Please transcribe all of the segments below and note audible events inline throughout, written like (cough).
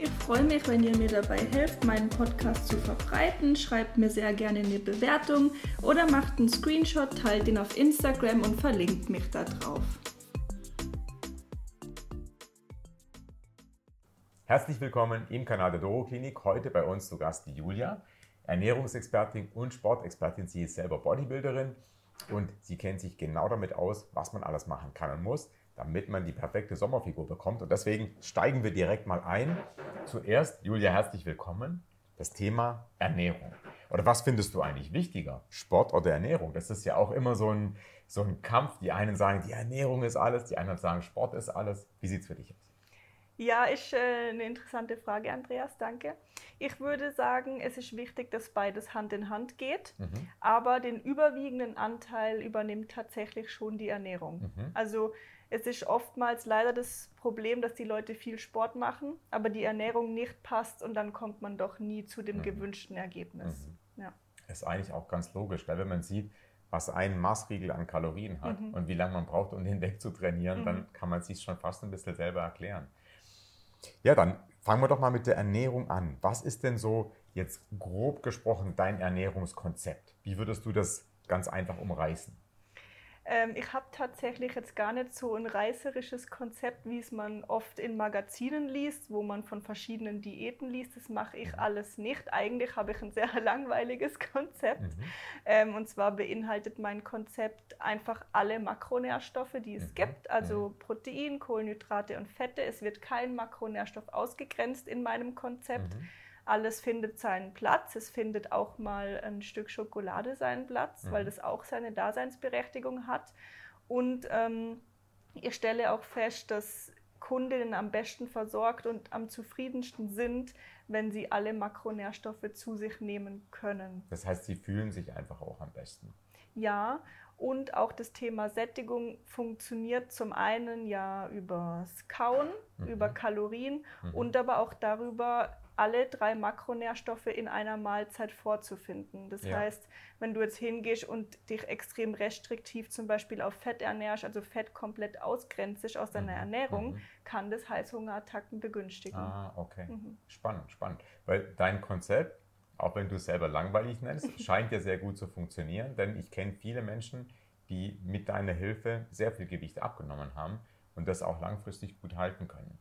Ich freue mich, wenn ihr mir dabei helft, meinen Podcast zu verbreiten. Schreibt mir sehr gerne eine Bewertung oder macht einen Screenshot, teilt ihn auf Instagram und verlinkt mich da drauf. Herzlich willkommen im Kanal der Doro Klinik. Heute bei uns zu Gast Julia, Ernährungsexpertin und Sportexpertin. Sie ist selber Bodybuilderin und sie kennt sich genau damit aus, was man alles machen kann und muss damit man die perfekte Sommerfigur bekommt. Und deswegen steigen wir direkt mal ein. Zuerst, Julia, herzlich willkommen. Das Thema Ernährung. Oder was findest du eigentlich wichtiger? Sport oder Ernährung? Das ist ja auch immer so ein, so ein Kampf. Die einen sagen, die Ernährung ist alles, die anderen sagen, Sport ist alles. Wie sieht es für dich aus? Ja, ist äh, eine interessante Frage, Andreas, danke. Ich würde sagen, es ist wichtig, dass beides Hand in Hand geht, mhm. aber den überwiegenden Anteil übernimmt tatsächlich schon die Ernährung. Mhm. Also es ist oftmals leider das Problem, dass die Leute viel Sport machen, aber die Ernährung nicht passt und dann kommt man doch nie zu dem mhm. gewünschten Ergebnis. Mhm. Ja. Ist eigentlich auch ganz logisch, weil wenn man sieht, was ein Maßriegel an Kalorien hat mhm. und wie lange man braucht, um den (laughs) wegzutrainieren, dann mhm. kann man sich schon fast ein bisschen selber erklären. Ja, dann fangen wir doch mal mit der Ernährung an. Was ist denn so jetzt grob gesprochen dein Ernährungskonzept? Wie würdest du das ganz einfach umreißen? Ähm, ich habe tatsächlich jetzt gar nicht so ein reißerisches Konzept, wie es man oft in Magazinen liest, wo man von verschiedenen Diäten liest. Das mache ich mhm. alles nicht. Eigentlich habe ich ein sehr (laughs) langweiliges Konzept. Mhm. Ähm, und zwar beinhaltet mein Konzept einfach alle Makronährstoffe, die es mhm. gibt, also mhm. Protein, Kohlenhydrate und Fette. Es wird kein Makronährstoff ausgegrenzt in meinem Konzept. Alles findet seinen Platz. Es findet auch mal ein Stück Schokolade seinen Platz, mhm. weil das auch seine Daseinsberechtigung hat. Und ähm, ich stelle auch fest, dass Kundinnen am besten versorgt und am zufriedensten sind, wenn sie alle Makronährstoffe zu sich nehmen können. Das heißt, sie fühlen sich einfach auch am besten. Ja, und auch das Thema Sättigung funktioniert zum einen ja übers Kauen, mhm. über Kalorien mhm. und aber auch darüber, alle drei Makronährstoffe in einer Mahlzeit vorzufinden. Das ja. heißt, wenn du jetzt hingehst und dich extrem restriktiv zum Beispiel auf Fett ernährst, also Fett komplett ausgrenzt aus deiner mhm. Ernährung, mhm. kann das Heißhungerattacken begünstigen. Ah, okay. Mhm. Spannend, spannend. Weil dein Konzept, auch wenn du es selber langweilig nennst, (laughs) scheint ja sehr gut zu funktionieren, denn ich kenne viele Menschen, die mit deiner Hilfe sehr viel Gewicht abgenommen haben und das auch langfristig gut halten können.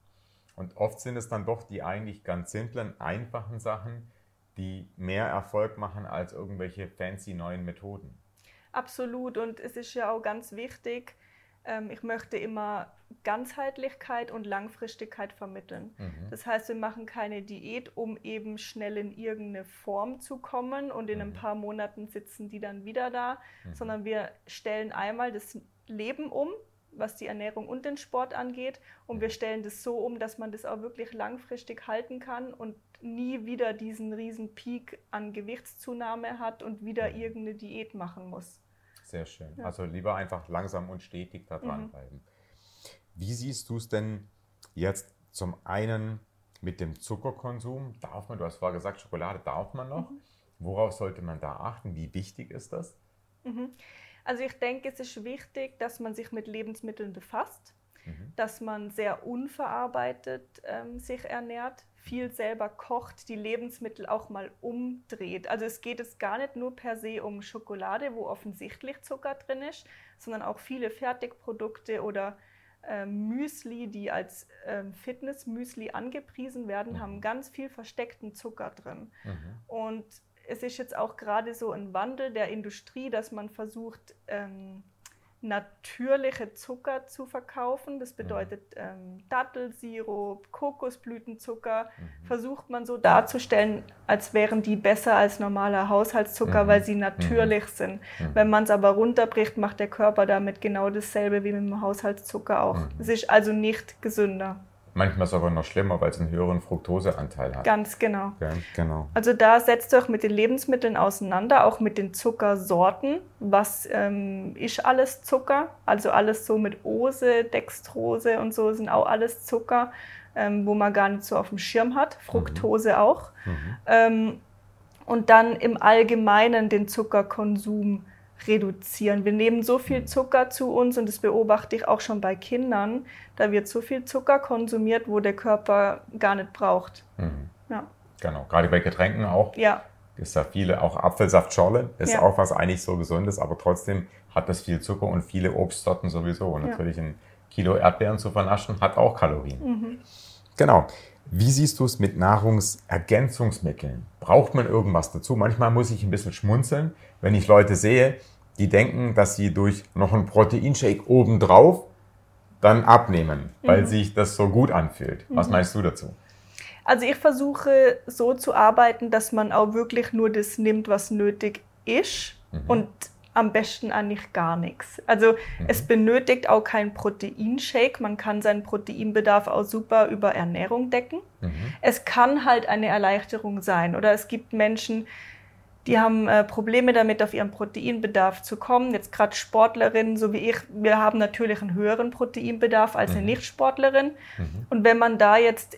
Und oft sind es dann doch die eigentlich ganz simplen, einfachen Sachen, die mehr Erfolg machen als irgendwelche fancy neuen Methoden. Absolut. Und es ist ja auch ganz wichtig, ähm, ich möchte immer Ganzheitlichkeit und Langfristigkeit vermitteln. Mhm. Das heißt, wir machen keine Diät, um eben schnell in irgendeine Form zu kommen und in mhm. ein paar Monaten sitzen die dann wieder da, mhm. sondern wir stellen einmal das Leben um was die Ernährung und den Sport angeht. Und wir stellen das so um, dass man das auch wirklich langfristig halten kann und nie wieder diesen riesen Peak an Gewichtszunahme hat und wieder irgendeine Diät machen muss. Sehr schön. Ja. Also lieber einfach langsam und stetig da dranbleiben. Mhm. Wie siehst du es denn jetzt zum einen mit dem Zuckerkonsum? Darf man, du hast vorher gesagt, Schokolade darf man noch. Mhm. Worauf sollte man da achten? Wie wichtig ist das? Mhm. Also ich denke, es ist wichtig, dass man sich mit Lebensmitteln befasst, mhm. dass man sehr unverarbeitet ähm, sich ernährt, viel selber kocht, die Lebensmittel auch mal umdreht. Also es geht jetzt gar nicht nur per se um Schokolade, wo offensichtlich Zucker drin ist, sondern auch viele Fertigprodukte oder ähm, Müsli, die als ähm, Fitness-Müsli angepriesen werden, mhm. haben ganz viel versteckten Zucker drin. Mhm. Und es ist jetzt auch gerade so ein Wandel der Industrie, dass man versucht, ähm, natürliche Zucker zu verkaufen. Das bedeutet ähm, Dattelsirup, Kokosblütenzucker. Mhm. Versucht man so darzustellen, als wären die besser als normaler Haushaltszucker, mhm. weil sie natürlich mhm. sind. Mhm. Wenn man es aber runterbricht, macht der Körper damit genau dasselbe wie mit dem Haushaltszucker auch. Mhm. Es ist also nicht gesünder. Manchmal sogar noch schlimmer, weil es einen höheren Fructoseanteil hat. Ganz genau. Ja, genau. Also da setzt euch mit den Lebensmitteln auseinander, auch mit den Zuckersorten. Was ähm, ist alles Zucker? Also alles so mit Ose, Dextrose und so sind auch alles Zucker, ähm, wo man gar nicht so auf dem Schirm hat. Fructose mhm. auch. Mhm. Ähm, und dann im Allgemeinen den Zuckerkonsum reduzieren. Wir nehmen so viel Zucker zu uns und das beobachte ich auch schon bei Kindern. Da wird so viel Zucker konsumiert, wo der Körper gar nicht braucht. Mhm. Ja. Genau, gerade bei Getränken auch. Ja. Ist da viele, auch Apfelsaftschorle ist ja. auch was eigentlich so Gesundes, aber trotzdem hat das viel Zucker und viele Obstsorten sowieso. Und natürlich ein Kilo Erdbeeren zu vernaschen hat auch Kalorien. Mhm. Genau. Wie siehst du es mit Nahrungsergänzungsmitteln? Braucht man irgendwas dazu? Manchmal muss ich ein bisschen schmunzeln, wenn ich Leute sehe, die denken, dass sie durch noch einen Proteinshake obendrauf dann abnehmen, weil mhm. sich das so gut anfühlt. Was mhm. meinst du dazu? Also ich versuche so zu arbeiten, dass man auch wirklich nur das nimmt, was nötig ist mhm. und am besten eigentlich gar nichts. Also mhm. es benötigt auch kein Proteinshake. Man kann seinen Proteinbedarf auch super über Ernährung decken. Mhm. Es kann halt eine Erleichterung sein. Oder es gibt Menschen, die haben äh, Probleme damit, auf ihren Proteinbedarf zu kommen. Jetzt gerade Sportlerinnen, so wie ich, wir haben natürlich einen höheren Proteinbedarf als eine mhm. Nichtsportlerin. Mhm. Und wenn man da jetzt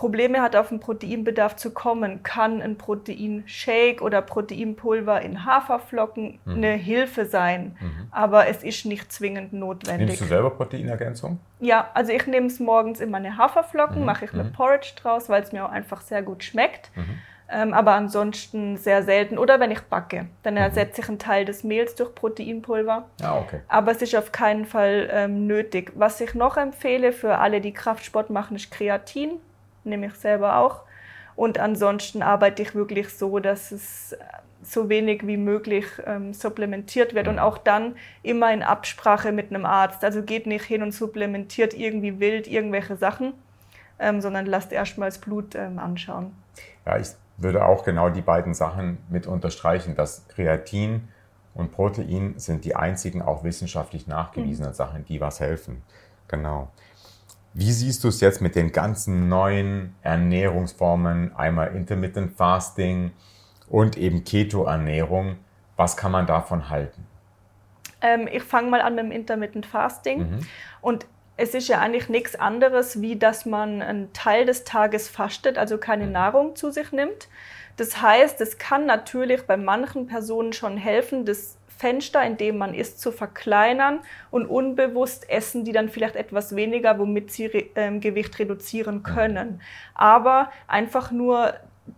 Probleme hat, auf den Proteinbedarf zu kommen, kann ein Proteinshake oder Proteinpulver in Haferflocken mhm. eine Hilfe sein. Mhm. Aber es ist nicht zwingend notwendig. Nimmst du selber Proteinergänzung? Ja, also ich nehme es morgens in meine Haferflocken, mhm. mache ich mit mhm. Porridge draus, weil es mir auch einfach sehr gut schmeckt. Mhm. Ähm, aber ansonsten sehr selten. Oder wenn ich backe, dann mhm. ersetze ich einen Teil des Mehls durch Proteinpulver. Ja, okay. Aber es ist auf keinen Fall ähm, nötig. Was ich noch empfehle für alle, die Kraftsport machen, ist Kreatin. Nehme ich selber auch. Und ansonsten arbeite ich wirklich so, dass es so wenig wie möglich ähm, supplementiert wird und auch dann immer in Absprache mit einem Arzt. Also geht nicht hin und supplementiert irgendwie wild irgendwelche Sachen, ähm, sondern lasst erstmal das Blut ähm, anschauen. Ja, ich würde auch genau die beiden Sachen mit unterstreichen, dass Kreatin und Protein sind die einzigen auch wissenschaftlich nachgewiesenen mhm. Sachen, die was helfen. Genau. Wie siehst du es jetzt mit den ganzen neuen Ernährungsformen, einmal Intermittent Fasting und eben Keto-Ernährung? Was kann man davon halten? Ähm, ich fange mal an mit dem Intermittent Fasting. Mhm. Und es ist ja eigentlich nichts anderes, wie dass man einen Teil des Tages fastet, also keine mhm. Nahrung zu sich nimmt. Das heißt, es kann natürlich bei manchen Personen schon helfen, das Fenster, in dem man isst, zu verkleinern und unbewusst essen die dann vielleicht etwas weniger, womit sie äh, Gewicht reduzieren können. Aber einfach nur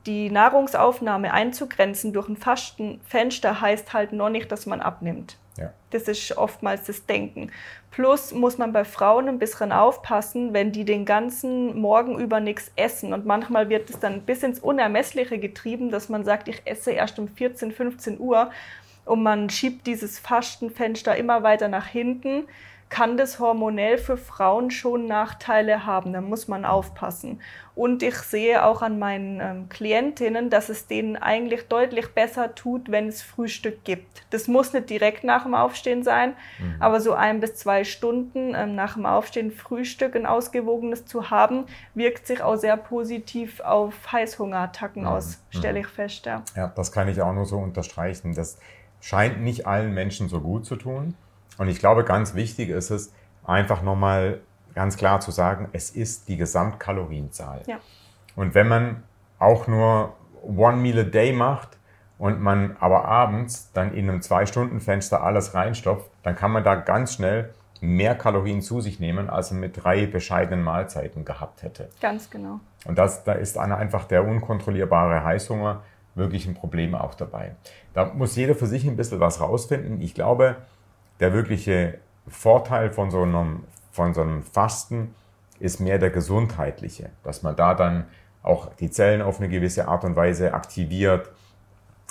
die Nahrungsaufnahme einzugrenzen durch ein Fastenfenster heißt halt noch nicht, dass man abnimmt. Ja. Das ist oftmals das Denken. Plus muss man bei Frauen ein bisschen aufpassen, wenn die den ganzen Morgen über nichts essen. Und manchmal wird es dann bis ins Unermessliche getrieben, dass man sagt, ich esse erst um 14, 15 Uhr und man schiebt dieses Fastenfenster immer weiter nach hinten kann das hormonell für Frauen schon Nachteile haben. Da muss man aufpassen. Und ich sehe auch an meinen ähm, Klientinnen, dass es denen eigentlich deutlich besser tut, wenn es Frühstück gibt. Das muss nicht direkt nach dem Aufstehen sein, mhm. aber so ein bis zwei Stunden ähm, nach dem Aufstehen Frühstück, ein ausgewogenes zu haben, wirkt sich auch sehr positiv auf Heißhungerattacken mhm. aus, stelle ich fest. Ja. ja, das kann ich auch nur so unterstreichen. Das scheint nicht allen Menschen so gut zu tun. Und ich glaube, ganz wichtig ist es, einfach nochmal ganz klar zu sagen, es ist die Gesamtkalorienzahl. Ja. Und wenn man auch nur One Meal a Day macht und man aber abends dann in einem Zwei-Stunden-Fenster alles reinstopft, dann kann man da ganz schnell mehr Kalorien zu sich nehmen, als man mit drei bescheidenen Mahlzeiten gehabt hätte. Ganz genau. Und das, da ist einfach der unkontrollierbare Heißhunger wirklich ein Problem auch dabei. Da muss jeder für sich ein bisschen was rausfinden. Ich glaube, der wirkliche Vorteil von so einem, von so einem Fasten ist mehr der gesundheitliche, dass man da dann auch die Zellen auf eine gewisse Art und Weise aktiviert.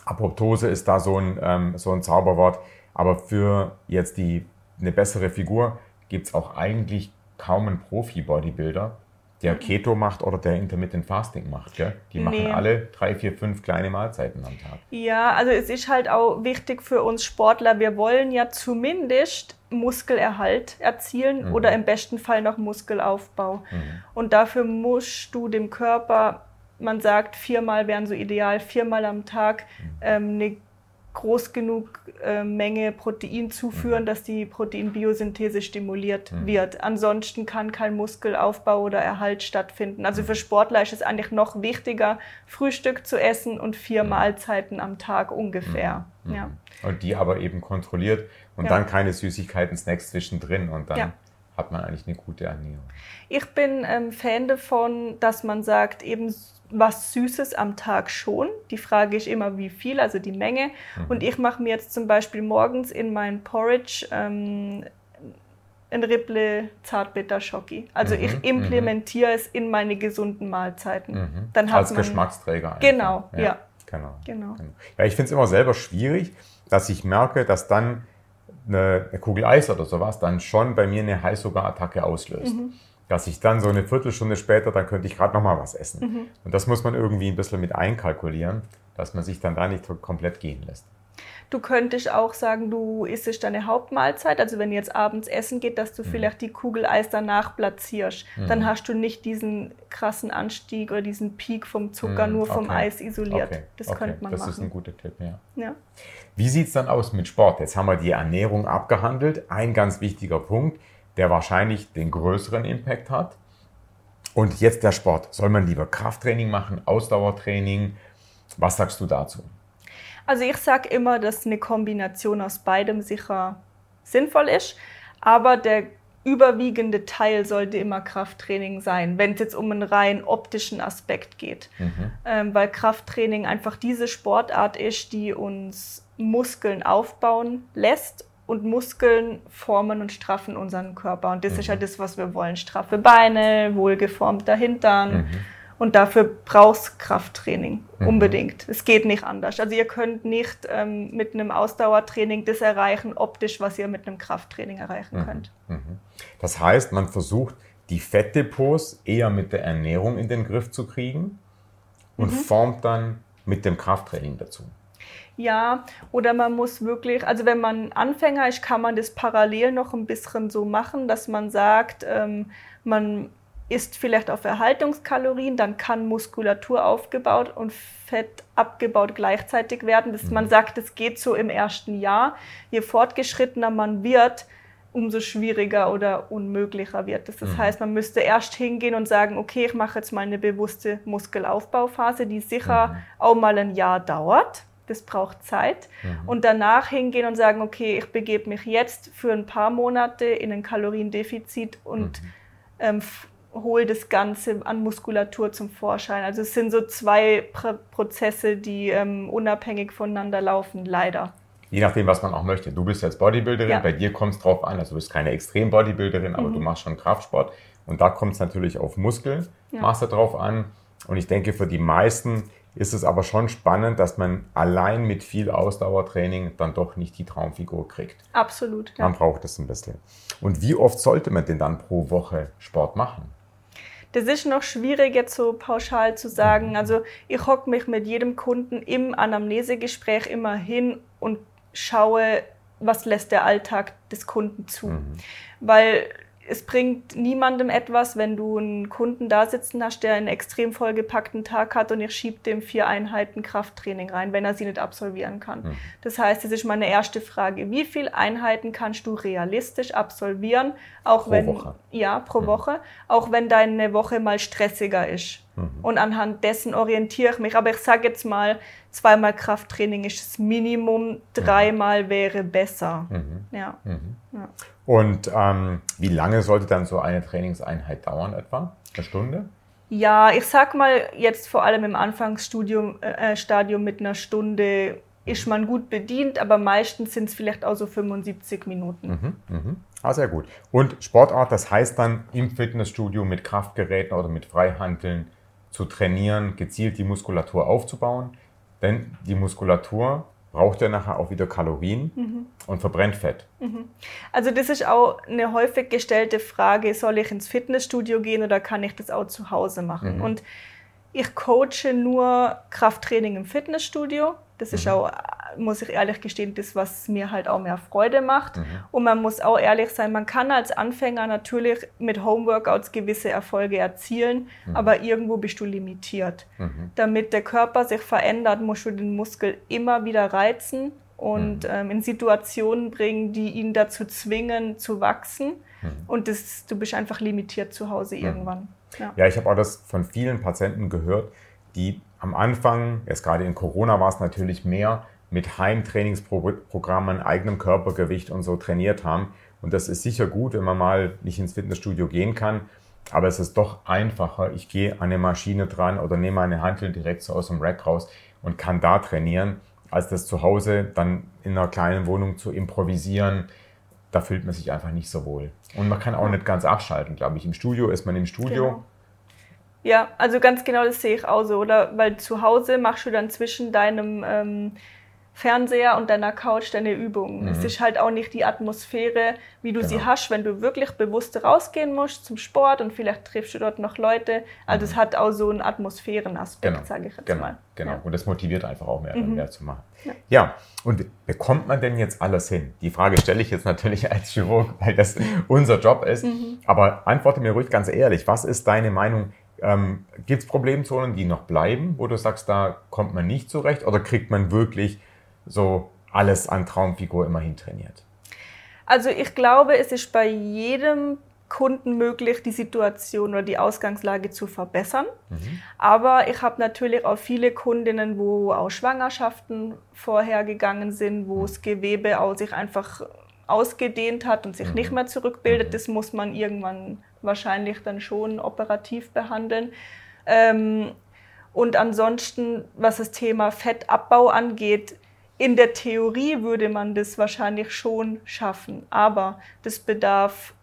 Apoptose ist da so ein, ähm, so ein Zauberwort. Aber für jetzt die eine bessere Figur gibt es auch eigentlich kaum einen Profi-Bodybuilder, der Keto macht oder der Intermittent Fasting macht. Gell? Die machen Nee. alle drei, vier, fünf kleine Mahlzeiten am Tag. Ja, also es ist halt auch wichtig für uns Sportler. Wir wollen ja zumindest Muskelerhalt erzielen Mhm. oder im besten Fall noch Muskelaufbau. Und dafür musst du dem Körper, man sagt, viermal wären so ideal, viermal am Tag Mhm. ähm, eine groß genug äh, Menge Protein Mhm. zuführen, dass die Proteinbiosynthese stimuliert wird. Ansonsten kann kein Muskelaufbau oder Erhalt stattfinden. Also Mhm. für Sportler ist es eigentlich noch wichtiger, Frühstück zu essen und vier Mahlzeiten am Tag ungefähr. Ja. Und die aber eben kontrolliert und Ja. dann keine Süßigkeiten, Snacks zwischendrin und dann Ja. hat man eigentlich eine gute Ernährung. Ich bin ähm, Fan davon, dass man sagt, eben was Süßes am Tag schon. Die Frage ist immer, wie viel, also die Menge. Und ich mache mir jetzt zum Beispiel morgens in mein Porridge ähm, ein Ripple Zartbitter Schoki. Also Mhm, ich implementiere es in meine gesunden Mahlzeiten. Mhm. Dann Als Geschmacksträger. einfach. Genau, ja. Genau. Genau. genau. Ja, ich finde es immer selber schwierig, dass ich merke, dass dann eine, eine Kugel Eis oder sowas dann schon bei mir eine Heißhungerattacke auslöst. Mhm. Dass ich dann so eine Viertelstunde später, dann könnte ich gerade noch mal was essen. Mhm. Und das muss man irgendwie ein bisschen mit einkalkulieren, dass man sich dann da nicht komplett gehen lässt. Du könntest auch sagen, du isst deine Hauptmahlzeit, also wenn jetzt abends essen geht, dass Mhm. du vielleicht die Kugel Eis danach platzierst. Dann hast du nicht diesen krassen Anstieg oder diesen Peak vom Zucker Mhm, nur vom okay. Eis isoliert. Okay, Das okay, könnte man das ist ein machen. guter Tipp, ja. Ja. Wie sieht es dann aus mit Sport? Jetzt haben wir die Ernährung abgehandelt. Ein ganz wichtiger Punkt, der wahrscheinlich den größeren Impact hat. Und jetzt der Sport. Soll man lieber Krafttraining machen, Ausdauertraining? Was sagst du dazu? Also ich sage immer, dass eine Kombination aus beidem sicher sinnvoll ist, aber der überwiegende Teil sollte immer Krafttraining sein, wenn es jetzt um einen rein optischen Aspekt geht. Ähm, weil Krafttraining einfach diese Sportart ist, die uns Muskeln aufbauen lässt und Muskeln formen und straffen unseren Körper. Und das ist ja das, was wir wollen. Straffe Beine, wohlgeformter Hintern. Und dafür brauchst Krafttraining unbedingt. Es geht nicht anders. Also ihr könnt nicht ähm, mit einem Ausdauertraining das erreichen, optisch, was ihr mit einem Krafttraining erreichen könnt. Das heißt, man versucht, die Fettdepots eher mit der Ernährung in den Griff zu kriegen und formt dann mit dem Krafttraining dazu. Ja, oder man muss wirklich, also wenn man Anfänger ist, kann man das parallel noch ein bisschen so machen, dass man sagt, ähm, man isst vielleicht auf Erhaltungskalorien, dann kann Muskulatur aufgebaut und Fett abgebaut gleichzeitig werden. Dass man sagt, es geht so im ersten Jahr. Je fortgeschrittener man wird, umso schwieriger oder unmöglicher wird es. Das heißt, man müsste erst hingehen und sagen, okay, ich mache jetzt mal eine bewusste Muskelaufbauphase, die sicher auch mal ein Jahr dauert. Das braucht Zeit. Und danach hingehen und sagen, okay, ich begebe mich jetzt für ein paar Monate in ein Kaloriendefizit und ähm, f- hole das Ganze an Muskulatur zum Vorschein. Also es sind so zwei Pr Prozesse, die ähm, unabhängig voneinander laufen, leider. Je nachdem, was man auch möchte. Du bist jetzt Bodybuilderin, Ja. Mhm. bei dir kommt es drauf an. Also du bist keine Extrem-Bodybuilderin, aber du machst schon Kraftsport. Und da kommt es natürlich auf Muskelmasse drauf an. Und ich denke, für die meisten ist es aber schon spannend, dass man allein mit viel Ausdauertraining dann doch nicht die Traumfigur kriegt. Absolut. Man Ja. braucht es ein bisschen. Und wie oft sollte man denn dann pro Woche Sport machen? Das ist noch schwierig jetzt so pauschal zu sagen. Also ich hocke mich mit jedem Kunden im Anamnesegespräch immer hin und schaue, was lässt der Alltag des Kunden zu. Weil es bringt niemandem etwas, wenn du einen Kunden da sitzen hast, der einen extrem vollgepackten Tag hat und ich schiebe dem vier Einheiten Krafttraining rein, wenn er sie nicht absolvieren kann. Das heißt, das ist meine erste Frage. Wie viele Einheiten kannst du realistisch absolvieren, auch Pro wenn Woche. ja pro Woche, auch wenn deine Woche mal stressiger ist. Und anhand dessen orientiere ich mich. Aber ich sage jetzt mal, zweimal Krafttraining ist das Minimum, dreimal wäre besser. Ja. ja. Und ähm, wie lange sollte dann so eine Trainingseinheit dauern etwa? Eine Stunde? Ja, ich sag mal jetzt vor allem im Anfangsstudium äh, Stadium mit einer Stunde ist man gut bedient, aber meistens sind es vielleicht auch so 75 Minuten. Ah, sehr gut. Und Sportart, das heißt dann im Fitnessstudio mit Kraftgeräten oder mit Freihanteln zu trainieren, gezielt die Muskulatur aufzubauen. Denn die Muskulatur braucht ja nachher auch wieder Kalorien mhm. und verbrennt Fett. Mhm. Also das ist auch eine häufig gestellte Frage, soll ich ins Fitnessstudio gehen oder kann ich das auch zu Hause machen? Mhm. Und ich coache nur Krafttraining im Fitnessstudio. Das ist mhm. auch, muss ich ehrlich gestehen, das, was mir halt auch mehr Freude macht. Mhm. Und man muss auch ehrlich sein, man kann als Anfänger natürlich mit Homeworkouts gewisse Erfolge erzielen, mhm. aber irgendwo bist du limitiert. Mhm. Damit der Körper sich verändert, musst du den Muskel immer wieder reizen und mhm. ähm, in Situationen bringen, die ihn dazu zwingen, zu wachsen. Mhm. Und das, du bist einfach limitiert zu Hause irgendwann. Ja, ja ich habe auch das von vielen Patienten gehört, die am Anfang, jetzt gerade in Corona war es natürlich mehr, mit Heimtrainingsprogrammen, eigenem Körpergewicht und so trainiert haben. Und das ist sicher gut, wenn man mal nicht ins Fitnessstudio gehen kann. Aber es ist doch einfacher. Ich gehe an eine Maschine dran oder nehme eine Hantel direkt so aus dem Rack raus und kann da trainieren, als das zu Hause dann in einer kleinen Wohnung zu improvisieren. Da fühlt man sich einfach nicht so wohl. Und man kann auch nicht ganz abschalten, glaube ich. Im Studio ist man im Studio. Genau. Ja, also ganz genau das sehe ich auch so, oder? Weil zu Hause machst du dann zwischen deinem ähm, Fernseher und deiner Couch deine Übungen. Mhm. Es ist halt auch nicht die Atmosphäre, wie du genau. sie hast, wenn du wirklich bewusst rausgehen musst zum Sport und vielleicht triffst du dort noch Leute. Also mhm. es hat auch so einen Atmosphärenaspekt, genau. sage ich jetzt genau. mal. Genau, ja. und das motiviert einfach auch mehr, mhm. mehr zu machen. Ja. ja, und bekommt man denn jetzt alles hin? Die Frage stelle ich jetzt natürlich (laughs) als Chirurg, weil das unser Job ist. Mhm. Aber antworte mir ruhig ganz ehrlich, was ist deine Meinung? Ähm, Gibt es Problemzonen, die noch bleiben, wo du sagst, da kommt man nicht zurecht? Oder kriegt man wirklich so alles an Traumfigur immerhin trainiert? Also ich glaube, es ist bei jedem Kunden möglich, die Situation oder die Ausgangslage zu verbessern. Mhm. Aber ich habe natürlich auch viele Kundinnen, wo auch Schwangerschaften vorhergegangen sind, wo mhm. das Gewebe auch sich einfach ausgedehnt hat und sich mhm. nicht mehr zurückbildet. Mhm. Das muss man irgendwann wahrscheinlich dann schon operativ behandeln. Ähm, und ansonsten, was das Thema Fettabbau angeht, in der Theorie würde man das wahrscheinlich schon schaffen, aber das bedarf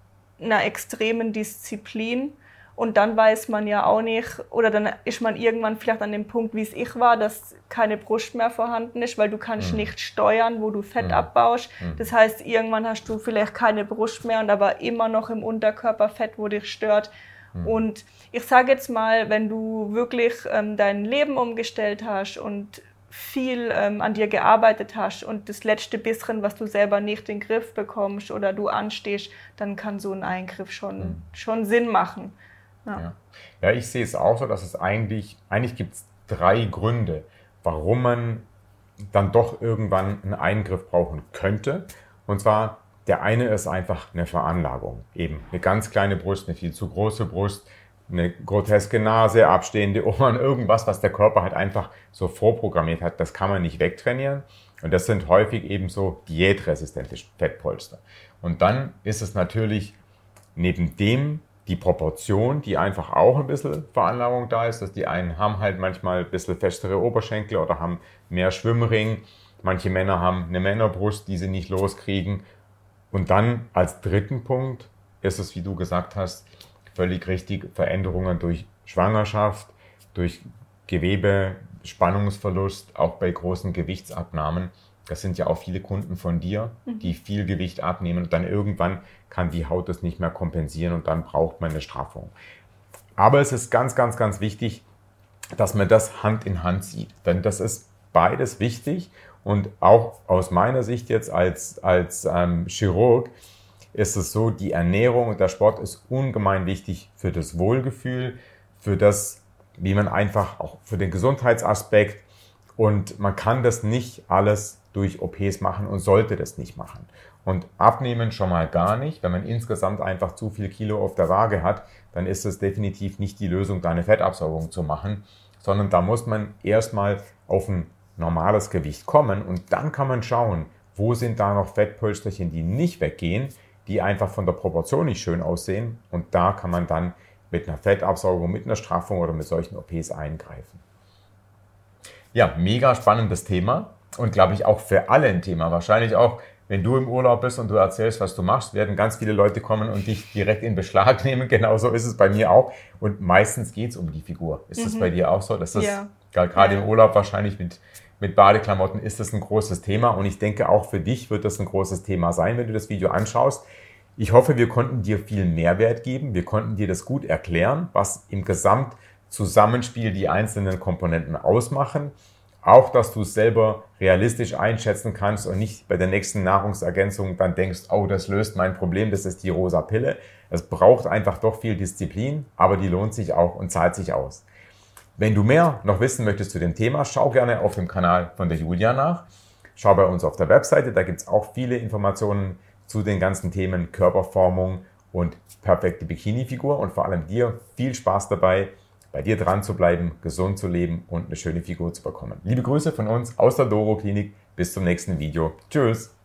einer extremen Disziplin. Und dann weiß man ja auch nicht, oder dann ist man irgendwann vielleicht an dem Punkt, wie es ich war, dass keine Brust mehr vorhanden ist, weil du kannst mhm. nicht steuern, wo du Fett mhm. abbaust. Mhm. Das heißt, irgendwann hast du vielleicht keine Brust mehr und aber immer noch im Unterkörper Fett, wo dich stört. Mhm. Und ich sage jetzt mal, wenn du wirklich ähm, dein Leben umgestellt hast und viel ähm, an dir gearbeitet hast und das letzte bisschen, was du selber nicht in den Griff bekommst oder du anstehst, dann kann so ein Eingriff schon, mhm. schon Sinn machen. Ja. ja. Ich sehe es auch so, dass es eigentlich, eigentlich gibt es drei Gründe, warum man dann doch irgendwann einen Eingriff brauchen könnte. Und zwar, der eine ist einfach eine Veranlagung. Eben eine ganz kleine Brust, eine viel zu große Brust, eine groteske Nase, abstehende Ohren, (laughs) irgendwas, was der Körper halt einfach so vorprogrammiert hat, das kann man nicht wegtrainieren. Und das sind häufig eben so diätresistente Fettpolster. Und dann ist es natürlich neben dem die Proportion, die einfach auch ein bisschen Veranlagung da ist, dass die einen haben halt manchmal ein bisschen festere Oberschenkel oder haben mehr Schwimmring. Manche Männer haben eine Männerbrust, die sie nicht loskriegen. Und dann als dritten Punkt ist es, wie du gesagt hast, völlig richtig, Veränderungen durch Schwangerschaft, durch Gewebe, Spannungsverlust, auch bei großen Gewichtsabnahmen. Das sind ja auch viele Kunden von dir, mhm. die viel Gewicht abnehmen und dann irgendwann kann die Haut das nicht mehr kompensieren und dann braucht man eine Straffung. Aber es ist ganz, ganz, ganz wichtig, dass man das Hand in Hand sieht, denn das ist beides wichtig und auch aus meiner Sicht jetzt als, als ähm, Chirurg ist es so, die Ernährung und der Sport ist ungemein wichtig für das Wohlgefühl, für das, wie man einfach auch für den Gesundheitsaspekt und man kann das nicht alles durch OPs machen und sollte das nicht machen. Und abnehmen schon mal gar nicht. Wenn man insgesamt einfach zu viel Kilo auf der Waage hat, dann ist es definitiv nicht die Lösung, da eine Fettabsaugung zu machen, sondern da muss man erstmal auf ein normales Gewicht kommen und dann kann man schauen, wo sind da noch Fettpölsterchen, die nicht weggehen, die einfach von der Proportion nicht schön aussehen. Und da kann man dann mit einer Fettabsaugung, mit einer Straffung oder mit solchen OPs eingreifen. Ja, mega spannendes Thema und glaube ich auch für alle ein Thema. Wahrscheinlich auch, wenn du im Urlaub bist und du erzählst, was du machst, werden ganz viele Leute kommen und dich direkt in Beschlag (laughs) nehmen. Genauso ist es bei mir auch. Und meistens geht es um die Figur. Ist mhm. das bei dir auch so? Dass das ja. gerade ja. im Urlaub wahrscheinlich mit mit Badeklamotten ist das ein großes Thema und ich denke auch für dich wird das ein großes Thema sein, wenn du das Video anschaust. Ich hoffe, wir konnten dir viel Mehrwert geben, wir konnten dir das gut erklären, was im Gesamtzusammenspiel die einzelnen Komponenten ausmachen. Auch, dass du es selber realistisch einschätzen kannst und nicht bei der nächsten Nahrungsergänzung dann denkst, oh, das löst mein Problem, das ist die rosa Pille. Es braucht einfach doch viel Disziplin, aber die lohnt sich auch und zahlt sich aus. Wenn du mehr noch wissen möchtest zu dem Thema, schau gerne auf dem Kanal von der Julia nach. Schau bei uns auf der Webseite, da gibt es auch viele Informationen zu den ganzen Themen Körperformung und perfekte Bikini-Figur und vor allem dir viel Spaß dabei, bei dir dran zu bleiben, gesund zu leben und eine schöne Figur zu bekommen. Liebe Grüße von uns aus der Doro Klinik. Bis zum nächsten Video. Tschüss.